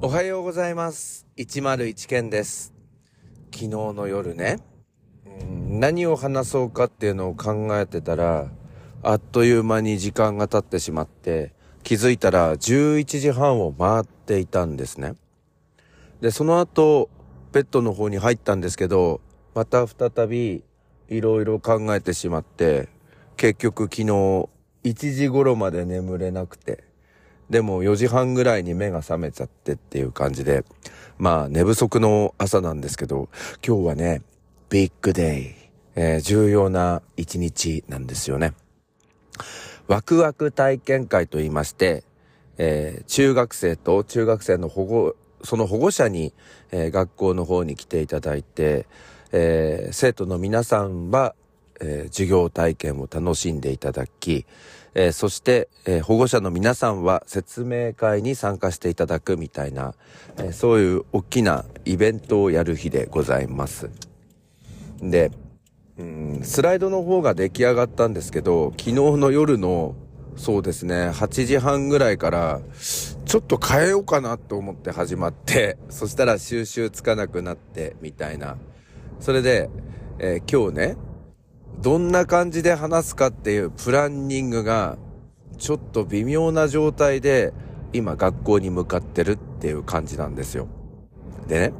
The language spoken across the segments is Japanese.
おはようございます。101件です。昨日の夜ね、何を話そうかっていうのを考えてたら、あっという間に時間が経ってしまって、気づいたら11時半を回っていたんですね。で、その後、ベッドの方に入ったんですけど、また再びいろいろ考えてしまって、結局昨日1時頃まで眠れなくて、でも4時半ぐらいに目が覚めちゃってっていう感じで、まあ寝不足の朝なんですけど、今日はね、ビッグデイ、えー重要な一日なんですよね。ワクワク体験会と言いまして、えー中学生と中学生の保護、その保護者に、えー学校の方に来ていただいて、えー生徒の皆さんは、えー授業体験を楽しんでいただき、えーそして、えー保護者の皆さんは説明会に参加していただくみたいな、えそういう大きなイベントをやる日でございます。で、うん、スライドの方が出来上がったんですけど、昨日の夜の、そうですね、8時半ぐらいから、ちょっと変えようかなと思って始まって、そしたら収集つかなくなって、みたいな。それで、えー今日ね、どんな感じで話すかっていうプランニングが、ちょっと微妙な状態で、今学校に向かってるっていう感じなんですよ。でね、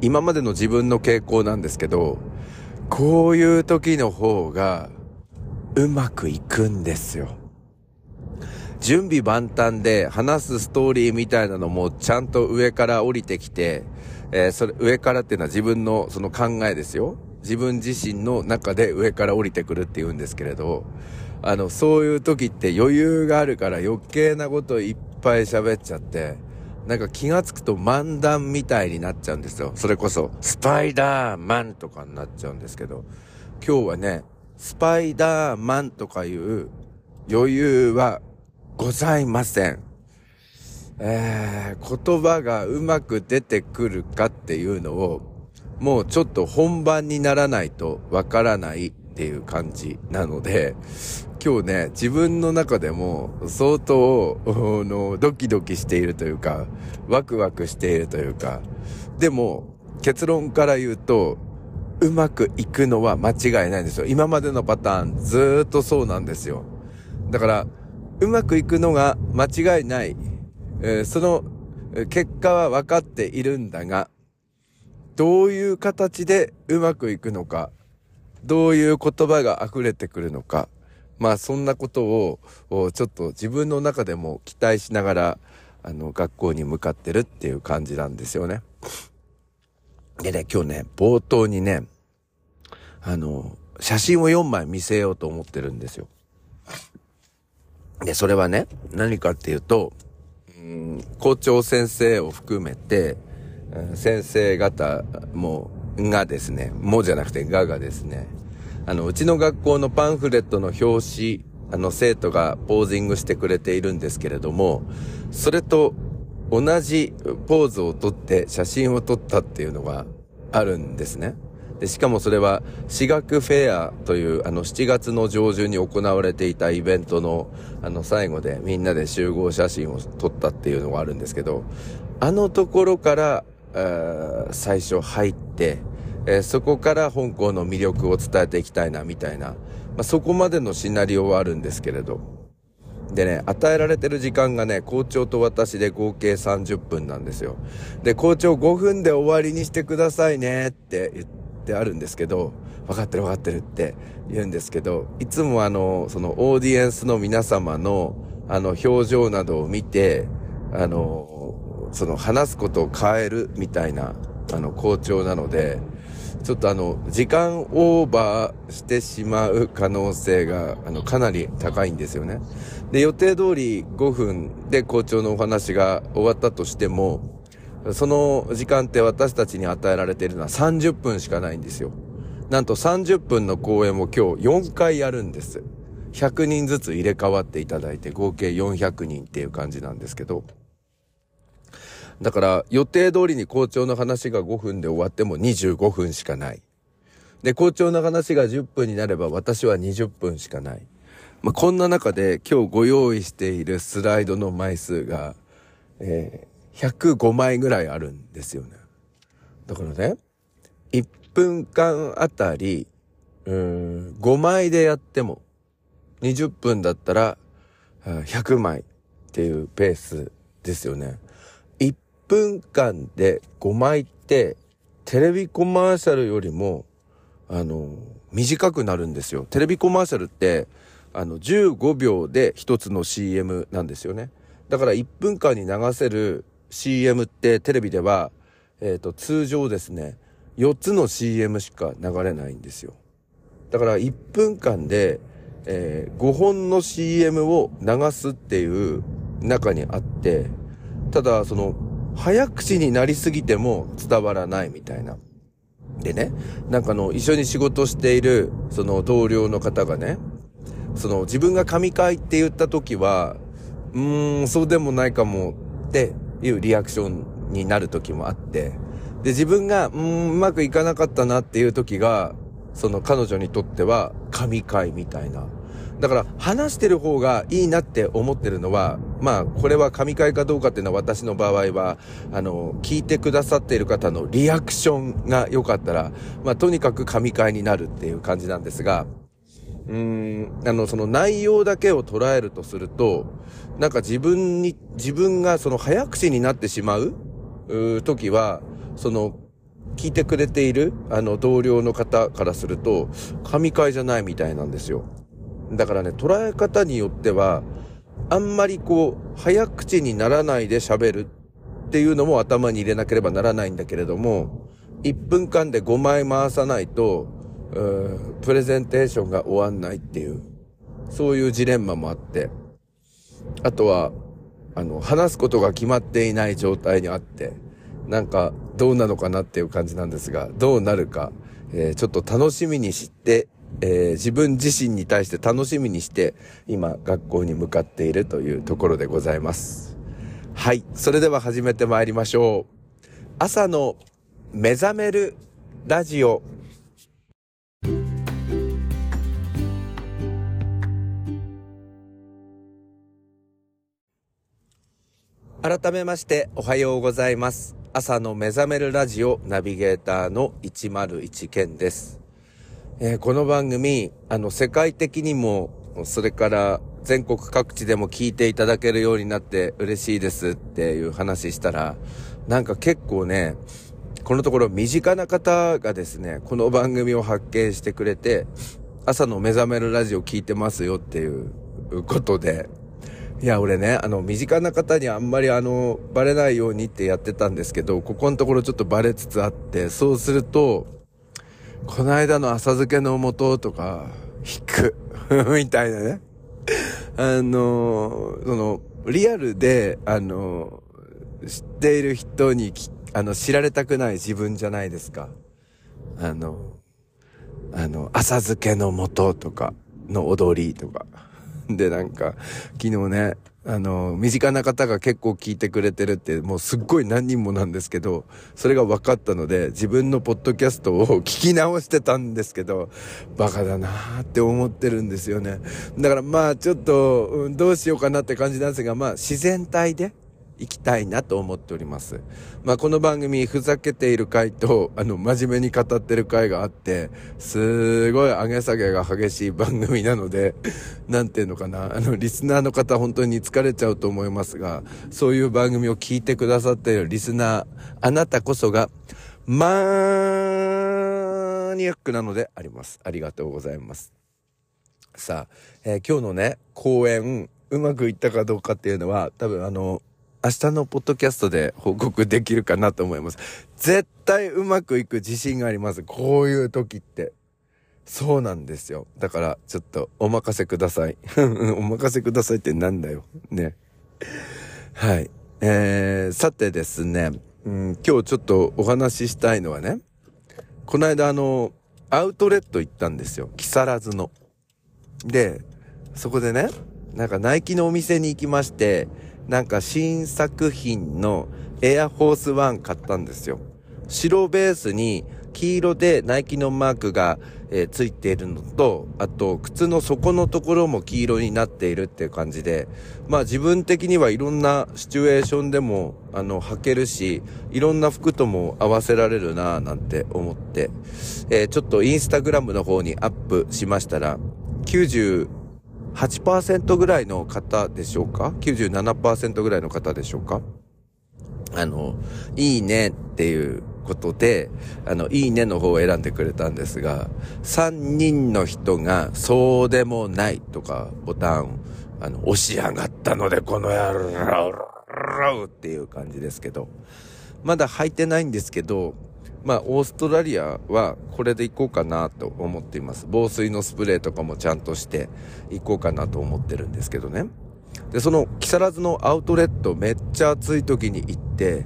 今までの自分の傾向なんですけど、こういう時の方が、うまくいくんですよ。準備万端で話すストーリーみたいなのもちゃんと上から降りてきて、えーそれ、上からっていうのは自分のその考えですよ。自分自身の中で上から降りてくるって言うんですけれど、あの、そういう時って余裕があるから余計なこといっぱい喋っちゃって、なんか気がつくと漫談みたいになっちゃうんですよ。それこそ、スパイダーマンとかになっちゃうんですけど、今日はね、スパイダーマンとかいう余裕はございません。えー、言葉がうまく出てくるかっていうのを、もうちょっと本番にならないとわからないっていう感じなので、今日ね、自分の中でも相当、の、ドキドキしているというか、ワクワクしているというか、でも、結論から言うと、うまくいくのは間違いないんですよ。今までのパターン、ずーっとそうなんですよ。だから、うまくいくのが間違いない。えーその結果は分かっているんだが、どういう形でうまくいくのか、どういう言葉が溢れてくるのか、まあそんなことをちょっと自分の中でも期待しながら、あの、学校に向かってるっていう感じなんですよね。でね、今日ね、冒頭にね、あの、写真を4枚見せようと思ってるんですよ。で、それはね、何かっていうと、うん校長先生を含めて、先生方も、がですね、もじゃなくてががですね、あの、うちの学校のパンフレットの表紙、あの、生徒がポージングしてくれているんですけれども、それと同じポーズをとって写真を撮ったっていうのがあるんですね。で、しかもそれは、私学フェアという、あの、7月の上旬に行われていたイベントの、あの、最後でみんなで集合写真を撮ったっていうのがあるんですけど、あのところから、最初入って、えーそこから本校の魅力を伝えていきたいな、みたいな、まあ、そこまでのシナリオはあるんですけれど、でね、与えられてる時間がね、校長と私で合計30分なんですよ。で、校長5分で終わりにしてくださいねって言ってあるんですけど、分かってる分かってるって言うんですけど、いつもあの、そのオーディエンスの皆様のあの表情などを見て、あの、その話すことを変えるみたいな、あの、校長なので、ちょっとあの、時間オーバーしてしまう可能性が、あの、かなり高いんですよね。で、予定通り5分で校長のお話が終わったとしても、その時間って私たちに与えられているのは30分しかないんですよ。なんと30分の公演を今日4回やるんです。100人ずつ入れ替わっていただいて合計400人っていう感じなんですけど。だから予定通りに校長の話が5分で終わっても25分しかない。で、校長の話が10分になれば私は20分しかない。まあ、こんな中で今日ご用意しているスライドの枚数が、えー105枚ぐらいあるんですよね。だからね、1分間あたり、うん、5枚でやっても、20分だったら、100枚っていうペースですよね。1分間で5枚って、テレビコマーシャルよりも、あの、短くなるんですよ。テレビコマーシャルって、あの、15秒で一つの CM なんですよね。だから1分間に流せる CM ってテレビでは、えっ、ー、と、通常ですね、4つの CM しか流れないんですよ。だから1分間で、えー、5本の CM を流すっていう中にあって、ただその、早口になりすぎても伝わらないみたいな。でね、なんかあの、一緒に仕事している、その同僚の方がね、その自分が神回って言った時は、うーん、そうでもないかもっていうリアクションになる時もあって、で、自分が、うーん、うまくいかなかったなっていう時が、その彼女にとっては神回みたいな。だから話してる方がいいなって思ってるのは、まあこれは神回かどうかっていうのは私の場合は、あの、聞いてくださっている方のリアクションが良かったら、まあとにかく神回になるっていう感じなんですが、うーん、あの、その内容だけを捉えるとすると、なんか自分に、自分がその早口になってしまう、う時は、その、聞いてくれている、あの、同僚の方からすると、神回じゃないみたいなんですよ。だからね、捉え方によっては、あんまりこう、早口にならないで喋るっていうのも頭に入れなければならないんだけれども、1分間で5枚回さないと、プレゼンテーションが終わんないっていう、そういうジレンマもあって、あとは、あの、話すことが決まっていない状態にあって、なんかどうなのかなっていう感じなんですが、どうなるか、えー、ちょっと楽しみにして、えー、自分自身に対して楽しみにして、今学校に向かっているというところでございます。はい。それでは始めてまいりましょう。朝の目覚めるラジオ。改めましておはようございます。朝の目覚めるラジオナビゲーターの101健です。えー、この番組、あの、世界的にも、それから全国各地でも聞いていただけるようになって嬉しいですっていう話したら、なんか結構ね、このところ身近な方がですね、この番組を発見してくれて、朝の目覚めるラジオ聞いてますよっていうことで、いや、俺ね、あの、身近な方にあんまりあの、バレないようにってやってたんですけど、ここのところちょっとバレつつあって、そうすると、この間の浅漬けの素とか、引く、みたいなね。あの、その、リアルで、あの、知っている人にあの、知られたくない自分じゃないですか。あの、あの、浅漬けの素とかの踊りとか。で、なんか、昨日ね、あの、身近な方が結構聞いてくれてるって、もうすっごい何人もなんですけど、それが分かったので、自分のポッドキャストを聞き直してたんですけど、バカだなーって思ってるんですよね。だからまあちょっと、うん、どうしようかなって感じなんですが、まあ自然体で、行きたいなと思っております。まあ、この番組、ふざけている回と、あの、真面目に語ってる回があって、すごい上げ下げが激しい番組なので、なんていうのかな、あの、リスナーの方本当に疲れちゃうと思いますが、そういう番組を聞いてくださっているリスナー、あなたこそが、マニアックなのであります。ありがとうございます。さあ、えー、今日のね、公演、うまくいったかどうかっていうのは、多分あの、明日のポッドキャストで報告できるかなと思います。絶対うまくいく自信があります。こういう時って。そうなんですよ。だから、ちょっとお任せください。お任せくださいってなんだよ。ね。はい。えー、さてですね、うん、今日ちょっとお話ししたいのはね、この間あの、アウトレット行ったんですよ。木更津の。で、そこでね、なんかナイキのお店に行きまして、なんか新作品のエアフォースワン買ったんですよ。白ベースに黄色でナイキのマークが、えー、ついているのと、あと、靴の底のところも黄色になっているっていう感じで、まあ自分的にはいろんなシチュエーションでも、あの、履けるし、いろんな服とも合わせられるなぁなんて思って、えー、ちょっとインスタグラムの方にアップしましたら、8%ぐらいの方でしょうか ?97% ぐらいの方でしょうか？あの、いいねっていうことで、あの、いいねの方を選んでくれたんですが、3人の人が、そうでもないとか、ボタン、あの、押し上がったので、この野郎っていう感じですけど、まだ履いてないんですけど、まあ、オーストラリアはこれで行こうかなと思っています。防水のスプレーとかもちゃんとして行こうかなと思ってるんですけどね。で、その木更津のアウトレットめっちゃ暑い時に行って、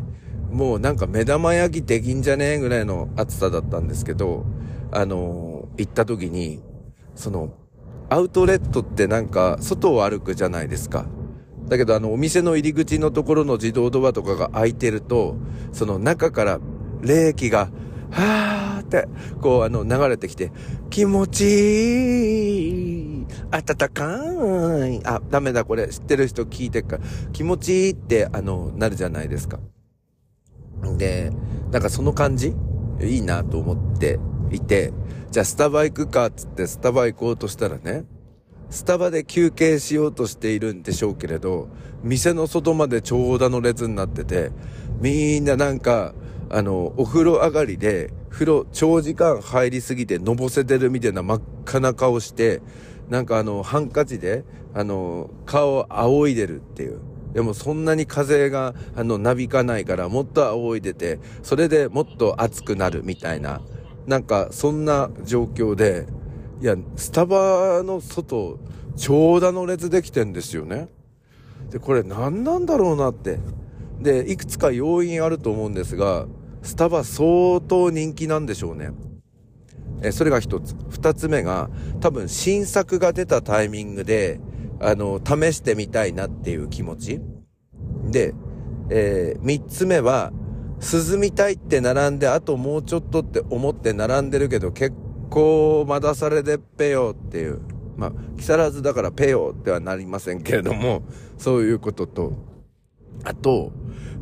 もうなんか目玉焼きできんじゃねえぐらいの暑さだったんですけど、あのー、行った時に、その、アウトレットってなんか外を歩くじゃないですか。だけどあのお店の入り口のところの自動ドアとかが開いてると、その中から冷気が、はーって、こうあの流れてきて、気持ちいい、暖かい、あ、ダメだこれ知ってる人聞いてっか。ら、気持ちいいってあの、なるじゃないですか。で、なんかその感じ？いいなと思っていて、じゃあスタバ行くかっつってスタバ行こうとしたらね、スタバで休憩しようとしているんでしょうけれど、店の外まで長蛇の列になってて、みんななんか、あの、お風呂上がりで、風呂長時間入りすぎてのぼせてるみたいな真っ赤な顔して、なんかあの、ハンカチで、あの、顔を仰いでるっていう。でもそんなに風が、あの、なびかないからもっと仰いでて、それでもっと暑くなるみたいな、なんかそんな状況で、いや、スタバの外、長蛇の列できてんですよね。で、これ何なんだろうなって。で、いくつか要因あると思うんですが、スタバ相当人気なんでしょうね。え、それが一つ。二つ目が、多分新作が出たタイミングで、あの、試してみたいなっていう気持ち。で、えー、三つ目は、涼みたいって並んで、あともうちょっとって思って並んでるけど、結構まだされでっぺよっていう。まあ、木更津だからペヨってはなりませんけれども、そういうことと、あと、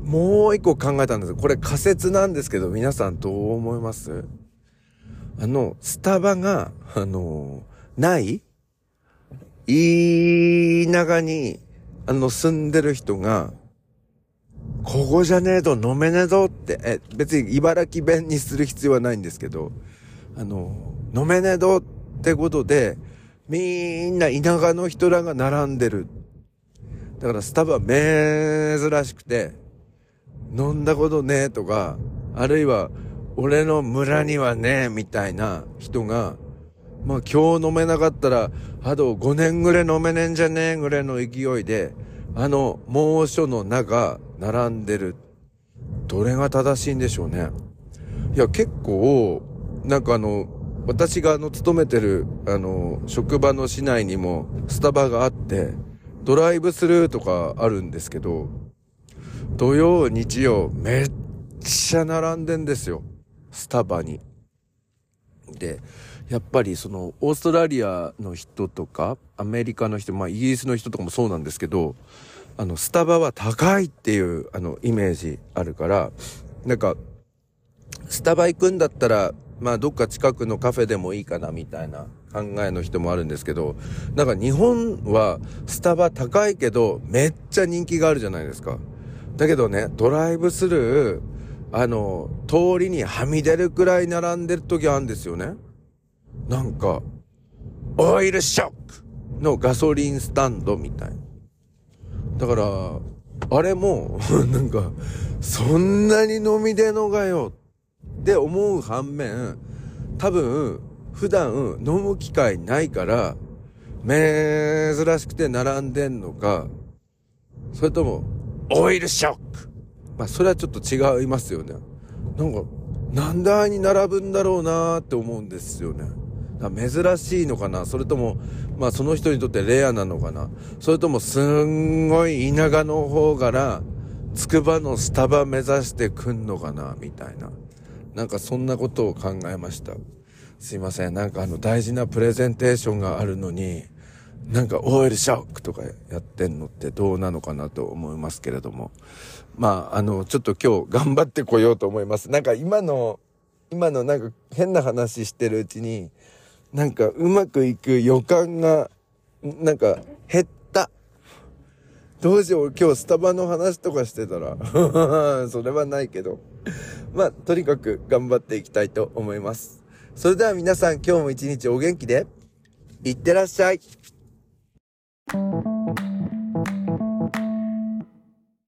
もう一個考えたんです。これ仮説なんですけど、皆さんどう思います？あの、スタバが、あの、ない？いい長に、あの、住んでる人が、ここじゃねえと飲めねえぞって、え、別に茨城弁にする必要はないんですけど、あの、飲めねえぞってことで、みんな田舎の人らが並んでる。だからスタバ珍しくて、飲んだことねえとか、あるいは、俺の村にはねえみたいな人が、まあ今日飲めなかったら、あと5年ぐらい飲めねえんじゃねえぐらいの勢いで、あの猛暑の中、並んでる。どれが正しいんでしょうね。いや、結構、なんかあの、私があの、勤めてる、あの、職場の市内にもスタバがあって、ドライブスルーとかあるんですけど、土曜、日曜、めっちゃ並んでんですよ。スタバに。で、やっぱりそのオーストラリアの人とかアメリカの人、まあイギリスの人とかもそうなんですけど、あのスタバは高いっていうあのイメージあるから、なんかスタバ行くんだったら、まあどっか近くのカフェでもいいかなみたいな考えの人もあるんですけど、なんか日本はスタバ高いけどめっちゃ人気があるじゃないですか。だけどね、ドライブスルー、あの、通りにはみ出るくらい並んでる時あるんですよね。なんか、オイルショックのガソリンスタンドみたい。だから、あれも、なんか、そんなに飲み出のがよって思う反面、多分、普段飲む機会ないから、珍しくて並んでんのか、それとも、オイルショックまあ、それはちょっと違いますよね。なんか、なんであいに並ぶんだろうなーって思うんですよね。珍しいのかな？それとも、まあその人にとってレアなのかな？それともすんごい田舎の方から、つくばのスタバ目指してくんのかな？みたいな。なんかそんなことを考えました。すいません。なんかあの大事なプレゼンテーションがあるのに、なんかオイルショックとかやってんのってどうなのかなと思いますけれども。まあ、あの、ちょっと今日頑張ってこようと思います。なんか今の、今のなんか変な話してるうちに、なんかうまくいく予感が、なんか減った。どうしよう、今日スタバの話とかしてたら。それはないけど。まあ、とにかく頑張っていきたいと思います。それでは皆さん今日も一日お元気で、いってらっしゃい。